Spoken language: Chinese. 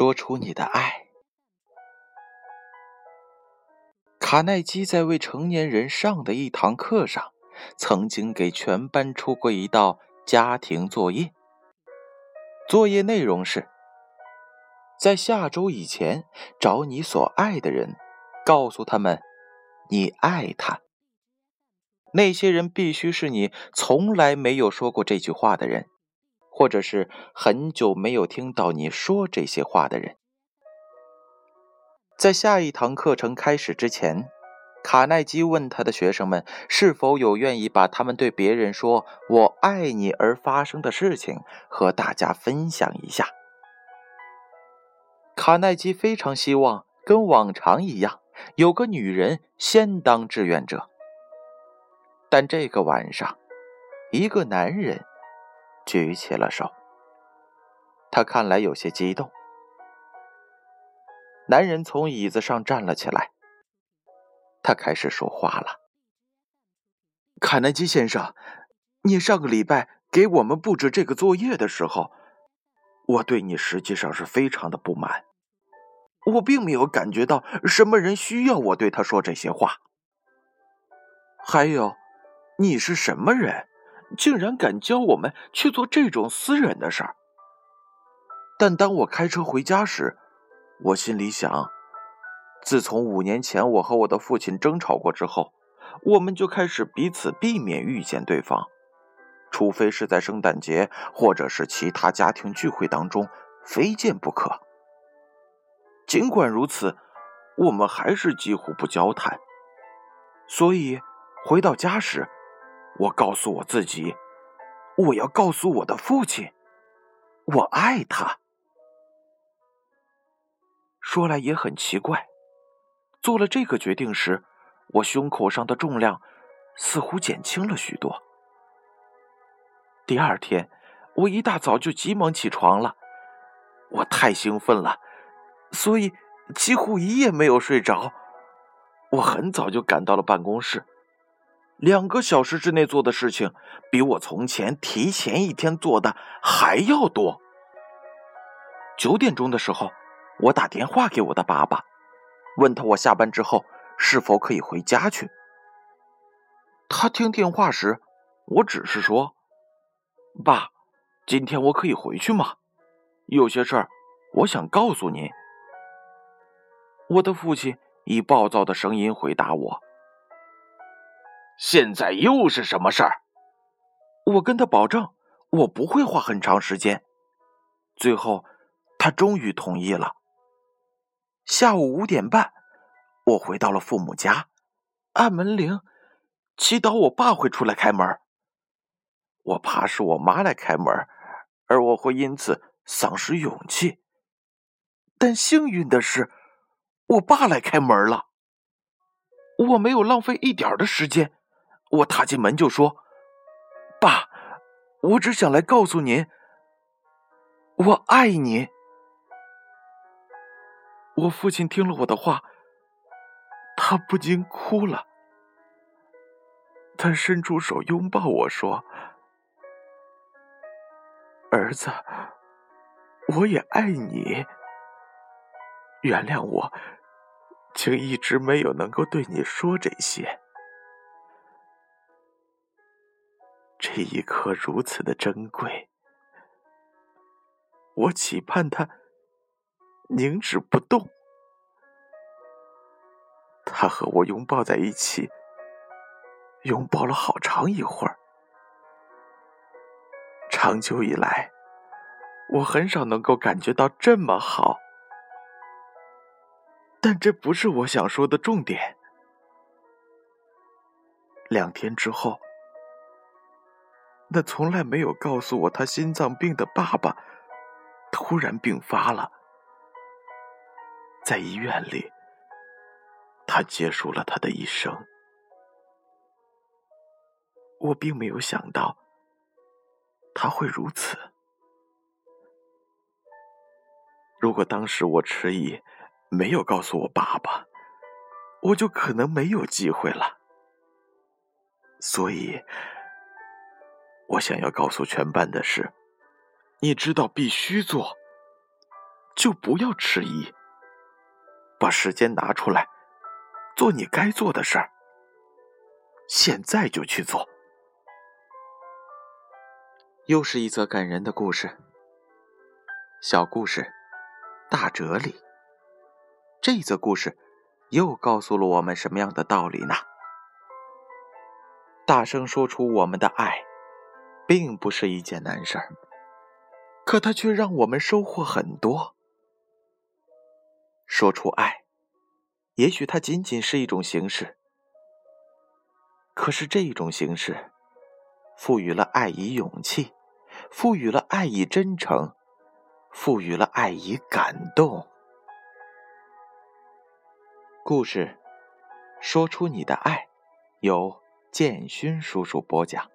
说出你的爱。卡耐基在为成年人上的一堂课上，曾经给全班出过一道家庭作业。作业内容是：在下周以前找你所爱的人，告诉他们你爱他。那些人必须是你从来没有说过这句话的人。或者是很久没有听到你说这些话的人，在下一堂课程开始之前，卡耐基问他的学生们是否有愿意把他们对别人说“我爱你”而发生的事情和大家分享一下。卡耐基非常希望跟往常一样，有个女人先当志愿者，但这个晚上，一个男人。举起了手，他看来有些激动。男人从椅子上站了起来，他开始说话了：“卡耐基先生，你上个礼拜给我们布置这个作业的时候，我对你实际上是非常的不满。我并没有感觉到什么人需要我对他说这些话。还有，你是什么人？”竟然敢教我们去做这种私人的事儿！但当我开车回家时，我心里想：自从五年前我和我的父亲争吵过之后，我们就开始彼此避免遇见对方，除非是在圣诞节或者是其他家庭聚会当中，非见不可。尽管如此，我们还是几乎不交谈。所以回到家时，我告诉我自己，我要告诉我的父亲，我爱他。说来也很奇怪，做了这个决定时，我胸口上的重量似乎减轻了许多。第二天，我一大早就急忙起床了，我太兴奋了，所以几乎一夜没有睡着。我很早就赶到了办公室。两个小时之内做的事情，比我从前提前一天做的还要多。九点钟的时候，我打电话给我的爸爸，问他我下班之后是否可以回家去。他听电话时，我只是说：“爸，今天我可以回去吗？有些事儿我想告诉您。”我的父亲以暴躁的声音回答我。现在又是什么事儿？我跟他保证，我不会花很长时间。最后，他终于同意了。下午五点半，我回到了父母家，按门铃，祈祷我爸会出来开门。我怕是我妈来开门，而我会因此丧失勇气。但幸运的是，我爸来开门了。我没有浪费一点的时间。我踏进门就说：“爸，我只想来告诉您，我爱你。”我父亲听了我的话，他不禁哭了。他伸出手拥抱我说：“儿子，我也爱你。原谅我，竟一直没有能够对你说这些。”这一刻如此的珍贵，我期盼它凝止不动。他和我拥抱在一起，拥抱了好长一会儿。长久以来，我很少能够感觉到这么好。但这不是我想说的重点。两天之后。那从来没有告诉我他心脏病的爸爸，突然病发了，在医院里，他结束了他的一生。我并没有想到他会如此。如果当时我迟疑，没有告诉我爸爸，我就可能没有机会了。所以。我想要告诉全班的是，你知道必须做，就不要迟疑，把时间拿出来，做你该做的事儿。现在就去做。又是一则感人的故事。小故事，大哲理。这则故事又告诉了我们什么样的道理呢？大声说出我们的爱，并不是一件难事儿，可它却让我们收获很多。说出爱，也许它仅仅是一种形式，可是这一种形式赋予了爱以勇气。赋予了爱以真诚，赋予了爱以感动。故事，说出你的爱，由建勋叔叔播讲。